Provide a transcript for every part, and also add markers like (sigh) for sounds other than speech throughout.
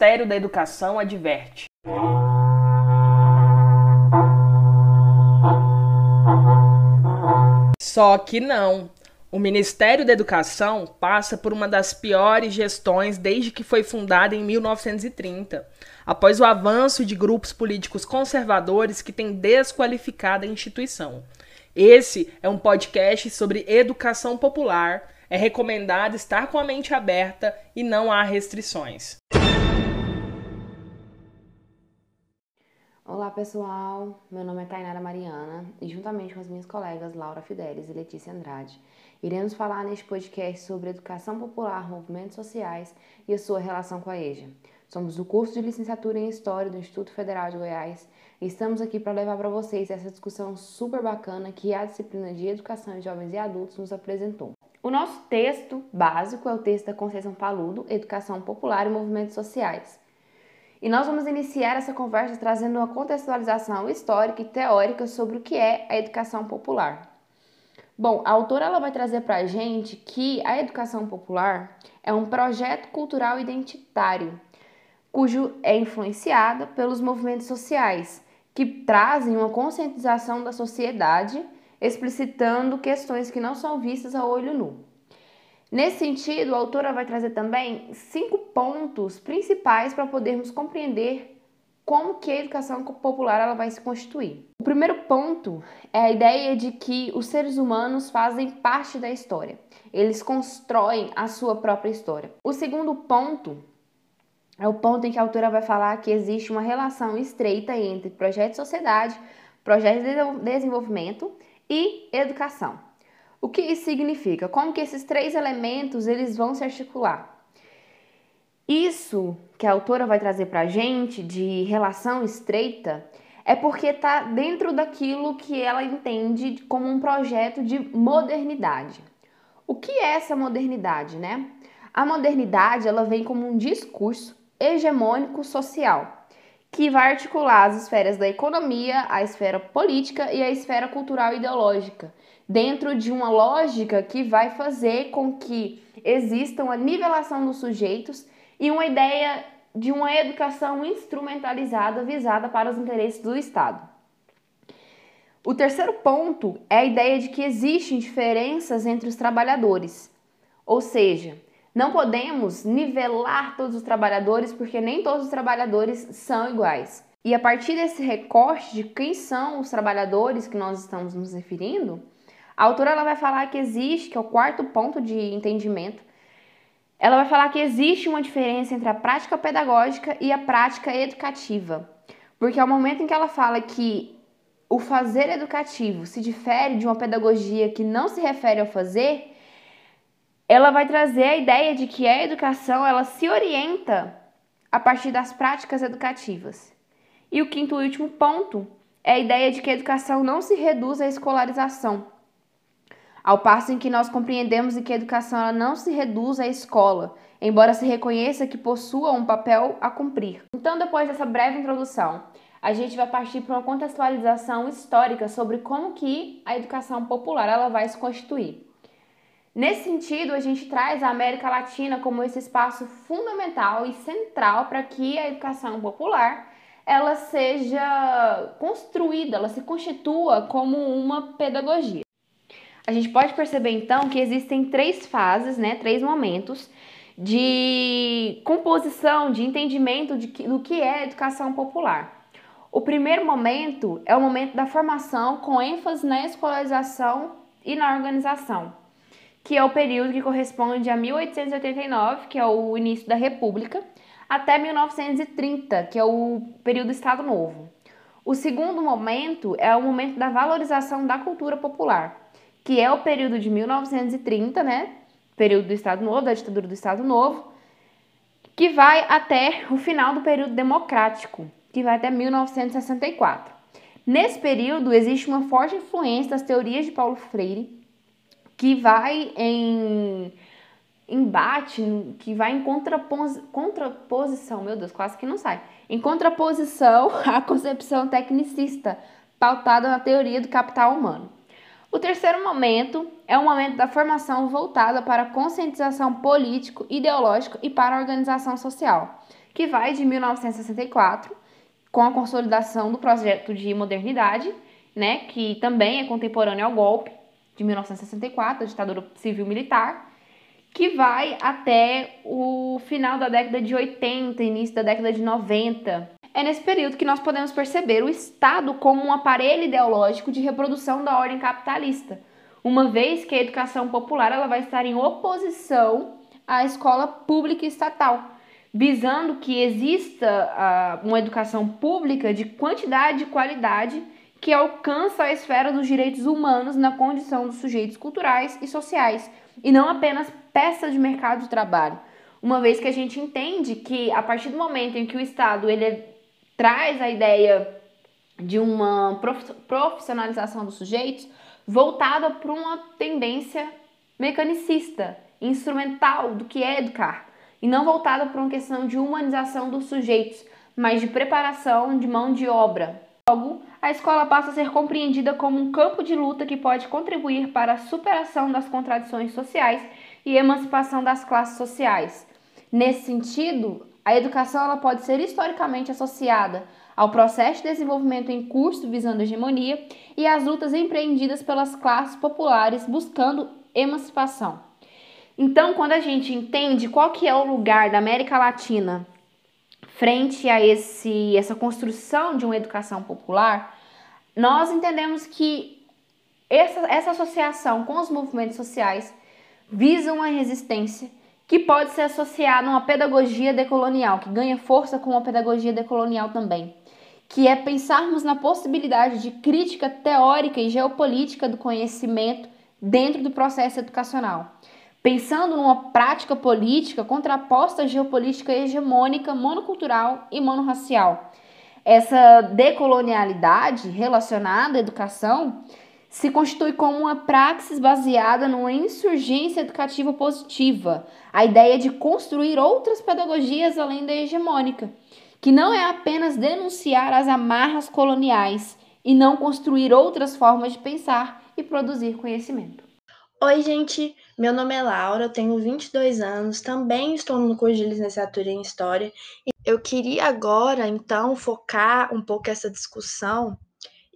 Ministério da Educação adverte. Só que não. O Ministério da Educação passa por uma das piores gestões desde que foi fundada em 1930, após o avanço de grupos políticos conservadores que têm desqualificado a instituição. Esse é um podcast sobre educação popular. É recomendado estar com a mente aberta e não há restrições. Olá pessoal, meu nome é Tainara Mariana e juntamente com as minhas colegas Laura Fidelis e Letícia Andrade, iremos falar neste podcast sobre educação popular, movimentos sociais e a sua relação com a EJA. Somos do curso de licenciatura em História do Instituto Federal de Goiás e estamos aqui para levar para vocês essa discussão super bacana que a disciplina de Educação de Jovens e Adultos nos apresentou. O nosso texto básico é o texto da Conceição Paludo, Educação Popular e Movimentos Sociais. E nós vamos iniciar essa conversa trazendo uma contextualização histórica e teórica sobre o que é a educação popular. Bom, a autora ela vai trazer para a gente que a educação popular é um projeto cultural identitário, cujo é influenciada pelos movimentos sociais, que trazem uma conscientização da sociedade, explicitando questões que não são vistas a olho nu. Nesse sentido, a autora vai trazer também cinco pontos principais para podermos compreender como que a educação popular ela vai se constituir. O primeiro ponto é a ideia de que os seres humanos fazem parte da história. Eles constroem a sua própria história. O segundo ponto é o ponto em que a autora vai falar que existe uma relação estreita entre projeto de sociedade, projeto de desenvolvimento e educação. O que isso significa? Como que esses três elementos eles vão se articular? Isso que a autora vai trazer para a gente de relação estreita é porque está dentro daquilo que ela entende como um projeto de modernidade. O que é essa modernidade, né? A modernidade ela vem como um discurso hegemônico social que vai articular as esferas da economia, a esfera política e a esfera cultural e ideológica, dentro de uma lógica que vai fazer com que exista uma nivelação dos sujeitos e uma ideia de uma educação instrumentalizada visada para os interesses do Estado. O terceiro ponto é a ideia de que existem diferenças entre os trabalhadores, ou seja, não podemos nivelar todos os trabalhadores porque nem todos os trabalhadores são iguais. E a partir desse recorte de quem são os trabalhadores que nós estamos nos referindo, a autora ela vai falar que existe, que é o quarto ponto de entendimento, ela vai falar que existe uma diferença entre a prática pedagógica e a prática educativa. Porque ao momento em que ela fala que o fazer educativo se difere de uma pedagogia que não se refere ao fazer, ela vai trazer a ideia de que a educação ela se orienta a partir das práticas educativas. E o quinto e último ponto é a ideia de que a educação não se reduz à escolarização, ao passo em que nós compreendemos que a educação ela não se reduz à escola, embora se reconheça que possua um papel a cumprir. Então, depois dessa breve introdução, a gente vai partir para uma contextualização histórica sobre como que a educação popular ela vai se constituir. Nesse sentido, a gente traz a América Latina como esse espaço fundamental e central para que a educação popular ela seja construída, ela se constitua como uma pedagogia. A gente pode perceber então que existem três fases, né, três momentos de composição, de entendimento de que, do que é educação popular. O primeiro momento é o momento da formação com ênfase na escolarização e na organização, que é o período que corresponde a 1889, que é o início da República, até 1930, que é o período do Estado Novo. O segundo momento é o momento da valorização da cultura popular, que é o período de 1930, né? Período do Estado Novo, da ditadura do Estado Novo, que vai até o final do período democrático, que vai até 1964. Nesse período existe uma forte influência das teorias de Paulo Freire, que vai em embate, que vai em contrapos, contraposição, meu Deus, quase que não sai, em contraposição (laughs) à concepção tecnicista pautada na teoria do capital humano. O terceiro momento é o momento da formação voltada para a conscientização político, ideológico e para a organização social, que vai de 1964, com a consolidação do projeto de modernidade, né, que também é contemporâneo ao golpe de 1964, a ditadura civil-militar, que vai até o final da década de 80, início da década de 90. É nesse período que nós podemos perceber o Estado como um aparelho ideológico de reprodução da ordem capitalista, uma vez que a educação popular ela vai estar em oposição à escola pública e estatal, visando que exista uh, uma educação pública de quantidade e qualidade que alcança a esfera dos direitos humanos na condição dos sujeitos culturais e sociais, e não apenas peça de mercado de trabalho. Uma vez que a gente entende que a partir do momento em que o Estado ele traz a ideia de uma profissionalização dos sujeitos voltada para uma tendência mecanicista, instrumental do que é educar, e não voltada para uma questão de humanização dos sujeitos, mas de preparação de mão de obra. Logo, a escola passa a ser compreendida como um campo de luta que pode contribuir para a superação das contradições sociais e emancipação das classes sociais. Nesse sentido, a educação ela pode ser historicamente associada ao processo de desenvolvimento em curso visando a hegemonia e às lutas empreendidas pelas classes populares buscando emancipação. Então, quando a gente entende qual que é o lugar da América Latina frente a esse, essa construção de uma educação popular, nós entendemos que essa, essa associação com os movimentos sociais visa uma resistência que pode ser associada a uma pedagogia decolonial, que ganha força com a pedagogia decolonial também, que é pensarmos na possibilidade de crítica teórica e geopolítica do conhecimento dentro do processo educacional, pensando numa prática política contraposta à geopolítica hegemônica, monocultural e monorracial. Essa decolonialidade relacionada à educação se constitui como uma praxis baseada numa insurgência educativa positiva, a ideia de construir outras pedagogias além da hegemônica, que não é apenas denunciar as amarras coloniais e não construir outras formas de pensar e produzir conhecimento. Oi, gente, meu nome é Laura, tenho 22 anos, também estou no curso de licenciatura em História. Eu queria agora, então, focar um pouco essa discussão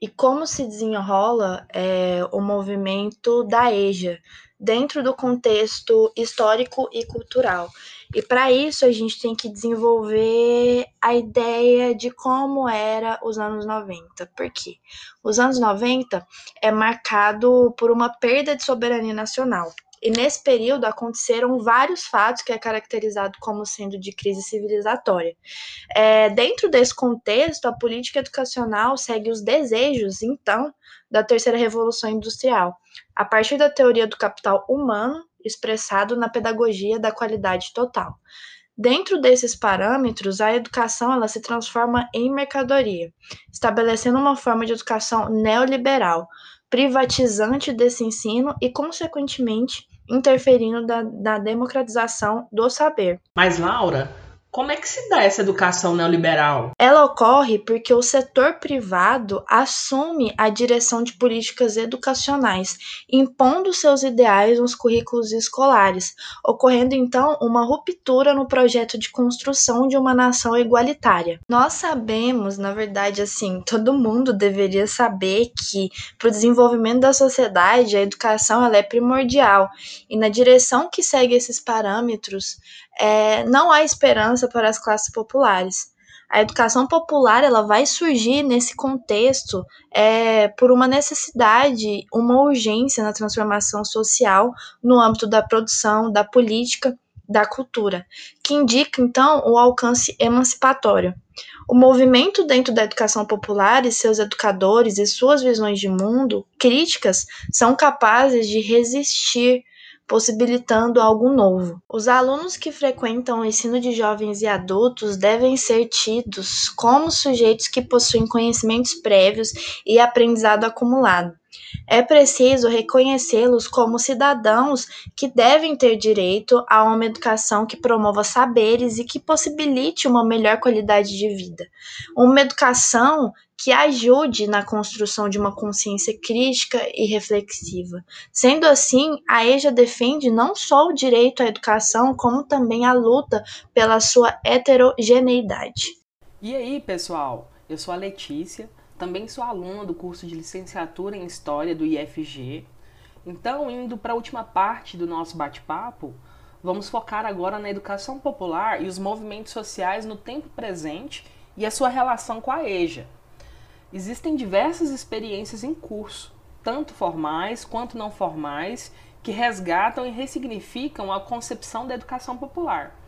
e como se desenrola é, o movimento da EJA dentro do contexto histórico e cultural. E para isso a gente tem que desenvolver a ideia de como era os anos 90. Por quê? Os anos 90 é marcado por uma perda de soberania nacional. E nesse período aconteceram vários fatos que é caracterizado como sendo de crise civilizatória. É, dentro desse contexto, a política educacional segue os desejos, então, da terceira revolução industrial, a partir da teoria do capital humano expressado na pedagogia da qualidade total. Dentro desses parâmetros, a educação ela se transforma em mercadoria, estabelecendo uma forma de educação neoliberal, privatizante desse ensino e, consequentemente, interferindo da, da democratização do saber. Mas, Laura, como é que se dá essa educação neoliberal? Ela ocorre porque o setor privado assume a direção de políticas educacionais, impondo seus ideais nos currículos escolares, ocorrendo então uma ruptura no projeto de construção de uma nação igualitária. Nós sabemos, na verdade, assim, todo mundo deveria saber que para o desenvolvimento da sociedade a educação ela é primordial e na direção que segue esses parâmetros é, não há esperança para as classes populares. A educação popular ela vai surgir nesse contexto é, por uma necessidade, uma urgência na transformação social no âmbito da produção, da política, da cultura, que indica então o alcance emancipatório. O movimento dentro da educação popular e seus educadores e suas visões de mundo críticas são capazes de resistir possibilitando algo novo. Os alunos que frequentam o ensino de jovens e adultos devem ser tidos como sujeitos que possuem conhecimentos prévios e aprendizado acumulado. É preciso reconhecê-los como cidadãos que devem ter direito a uma educação que promova saberes e que possibilite uma melhor qualidade de vida. Uma educação que ajude na construção de uma consciência crítica e reflexiva. Sendo assim, a EJA defende não só o direito à educação, como também a luta pela sua heterogeneidade. E aí, pessoal? Eu sou a Letícia, também sou aluna do curso de licenciatura em História do IFG. Então, indo para a última parte do nosso bate-papo, vamos focar agora na educação popular e os movimentos sociais no tempo presente e a sua relação com a EJA. Existem diversas experiências em curso, tanto formais quanto não formais, que resgatam e ressignificam a concepção da educação popular.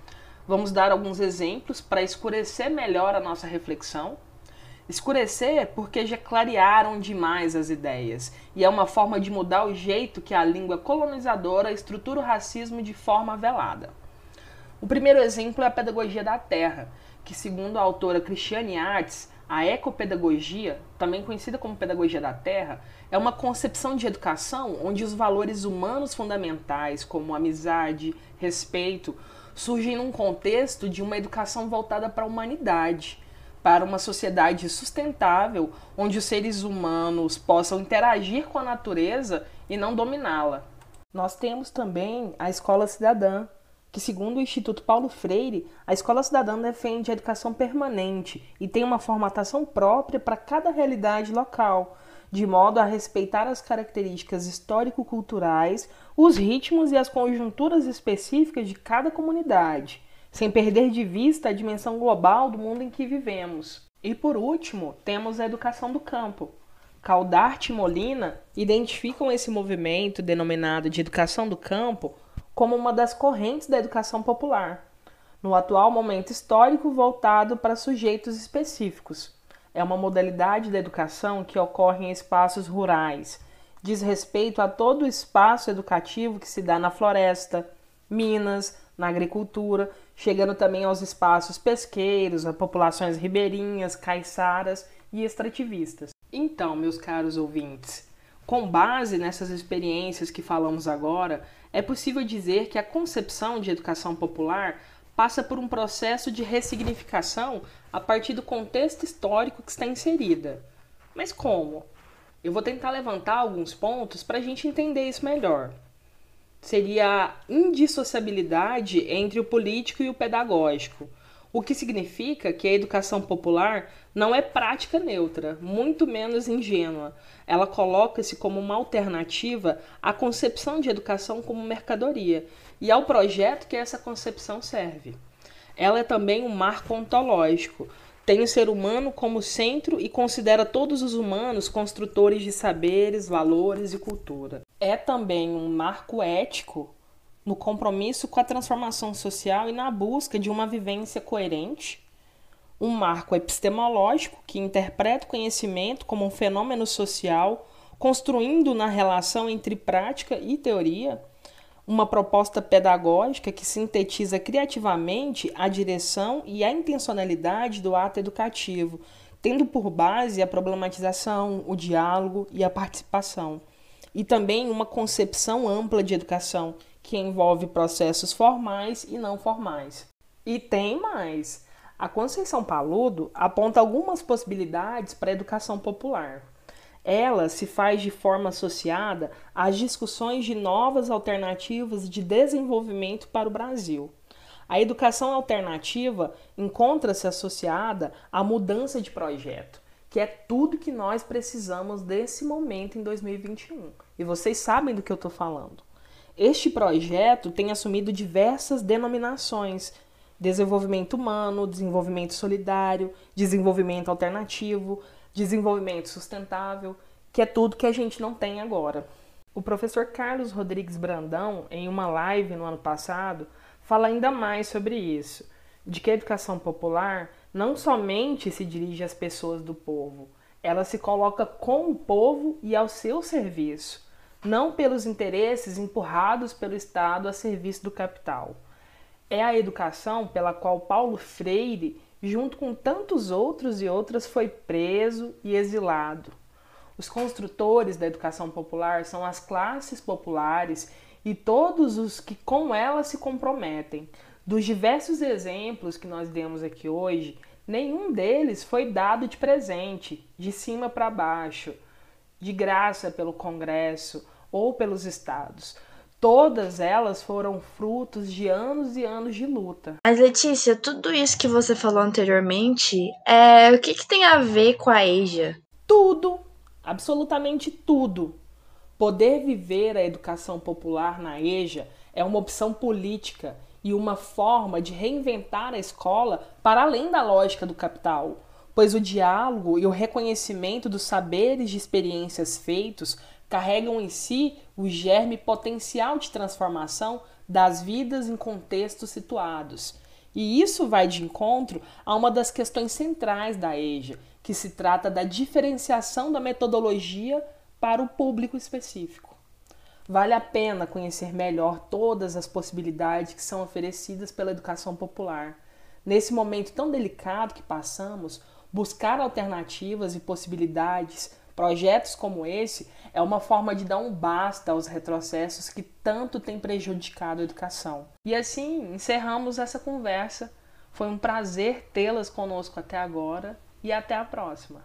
Vamos dar alguns exemplos para escurecer melhor a nossa reflexão. Escurecer porque já clarearam demais as ideias, e é uma forma de mudar o jeito que a língua colonizadora estrutura o racismo de forma velada. O primeiro exemplo é a pedagogia da terra, que, segundo a autora Cristiane Arts, a ecopedagogia, também conhecida como pedagogia da terra, é uma concepção de educação onde os valores humanos fundamentais, como amizade, respeito, surgem num contexto de uma educação voltada para a humanidade, para uma sociedade sustentável, onde os seres humanos possam interagir com a natureza e não dominá-la. Nós temos também a escola cidadã, que, segundo o Instituto Paulo Freire, a escola cidadã defende a educação permanente e tem uma formatação própria para cada realidade local, de modo a respeitar as características histórico-culturais, os ritmos e as conjunturas específicas de cada comunidade, sem perder de vista a dimensão global do mundo em que vivemos. E por último, temos a educação do campo. Caldarte e Molina identificam esse movimento denominado de educação do campo como uma das correntes da educação popular, no atual momento histórico voltado para sujeitos específicos. É uma modalidade da educação que ocorre em espaços rurais, diz respeito a todo o espaço educativo que se dá na floresta, minas, na agricultura, chegando também aos espaços pesqueiros, a populações ribeirinhas, caiçaras e extrativistas. Então, meus caros ouvintes, com base nessas experiências que falamos agora, é possível dizer que a concepção de educação popular passa por um processo de ressignificação a partir do contexto histórico que está inserida. Mas como? Eu vou tentar levantar alguns pontos para a gente entender isso melhor. Seria a indissociabilidade entre o político e o pedagógico, o que significa que a educação popular não é prática neutra, muito menos ingênua. Ela coloca-se como uma alternativa à concepção de educação como mercadoria e ao projeto que essa concepção serve. Ela é também um marco ontológico, tem o ser humano como centro e considera todos os humanos construtores de saberes, valores e cultura. É também um marco ético no compromisso com a transformação social e na busca de uma vivência coerente, um marco epistemológico que interpreta o conhecimento como um fenômeno social, construindo na relação entre prática e teoria, uma proposta pedagógica que sintetiza criativamente a direção e a intencionalidade do ato educativo, tendo por base a problematização, o diálogo e a participação, e também uma concepção ampla de educação que envolve processos formais e não formais. E tem mais. A Conceição Paludo aponta algumas possibilidades para a educação popular. Ela se faz de forma associada às discussões de novas alternativas de desenvolvimento para o Brasil. A educação alternativa encontra-se associada à mudança de projeto, que é tudo que nós precisamos desse momento em 2021. E vocês sabem do que eu estou falando. Este projeto tem assumido diversas denominações: desenvolvimento humano, desenvolvimento solidário, desenvolvimento alternativo, desenvolvimento sustentável, que é tudo que a gente não tem agora. O professor Carlos Rodrigues Brandão, em uma live no ano passado, fala ainda mais sobre isso, de que a educação popular não somente se dirige às pessoas do povo, ela se coloca com o povo e ao seu serviço não pelos interesses empurrados pelo Estado a serviço do capital. É a educação pela qual Paulo Freire, junto com tantos outros e outras, foi preso e exilado. Os construtores da educação popular são as classes populares e todos os que com ela se comprometem. Dos diversos exemplos que nós demos aqui hoje, nenhum deles foi dado de presente, de cima para baixo, de graça pelo Congresso ou pelos estados. Todas elas foram frutos de anos e anos de luta. Mas Letícia, tudo isso que você falou anteriormente, é o que, que tem a ver com a EJA? Tudo, absolutamente tudo. Poder viver a educação popular na EJA é uma opção política e uma forma de reinventar a escola para além da lógica do capital, pois o diálogo e o reconhecimento dos saberes de experiências feitos carregam em si o germe potencial de transformação das vidas em contextos situados. E isso vai de encontro a uma das questões centrais da EJA, que se trata da diferenciação da metodologia para o público específico. Vale a pena conhecer melhor todas as possibilidades que são oferecidas pela educação popular. Nesse momento tão delicado que passamos, buscar alternativas e possibilidades Projetos como esse é uma forma de dar um basta aos retrocessos que tanto têm prejudicado a educação. E assim encerramos essa conversa. Foi um prazer tê-las conosco até agora e até a próxima.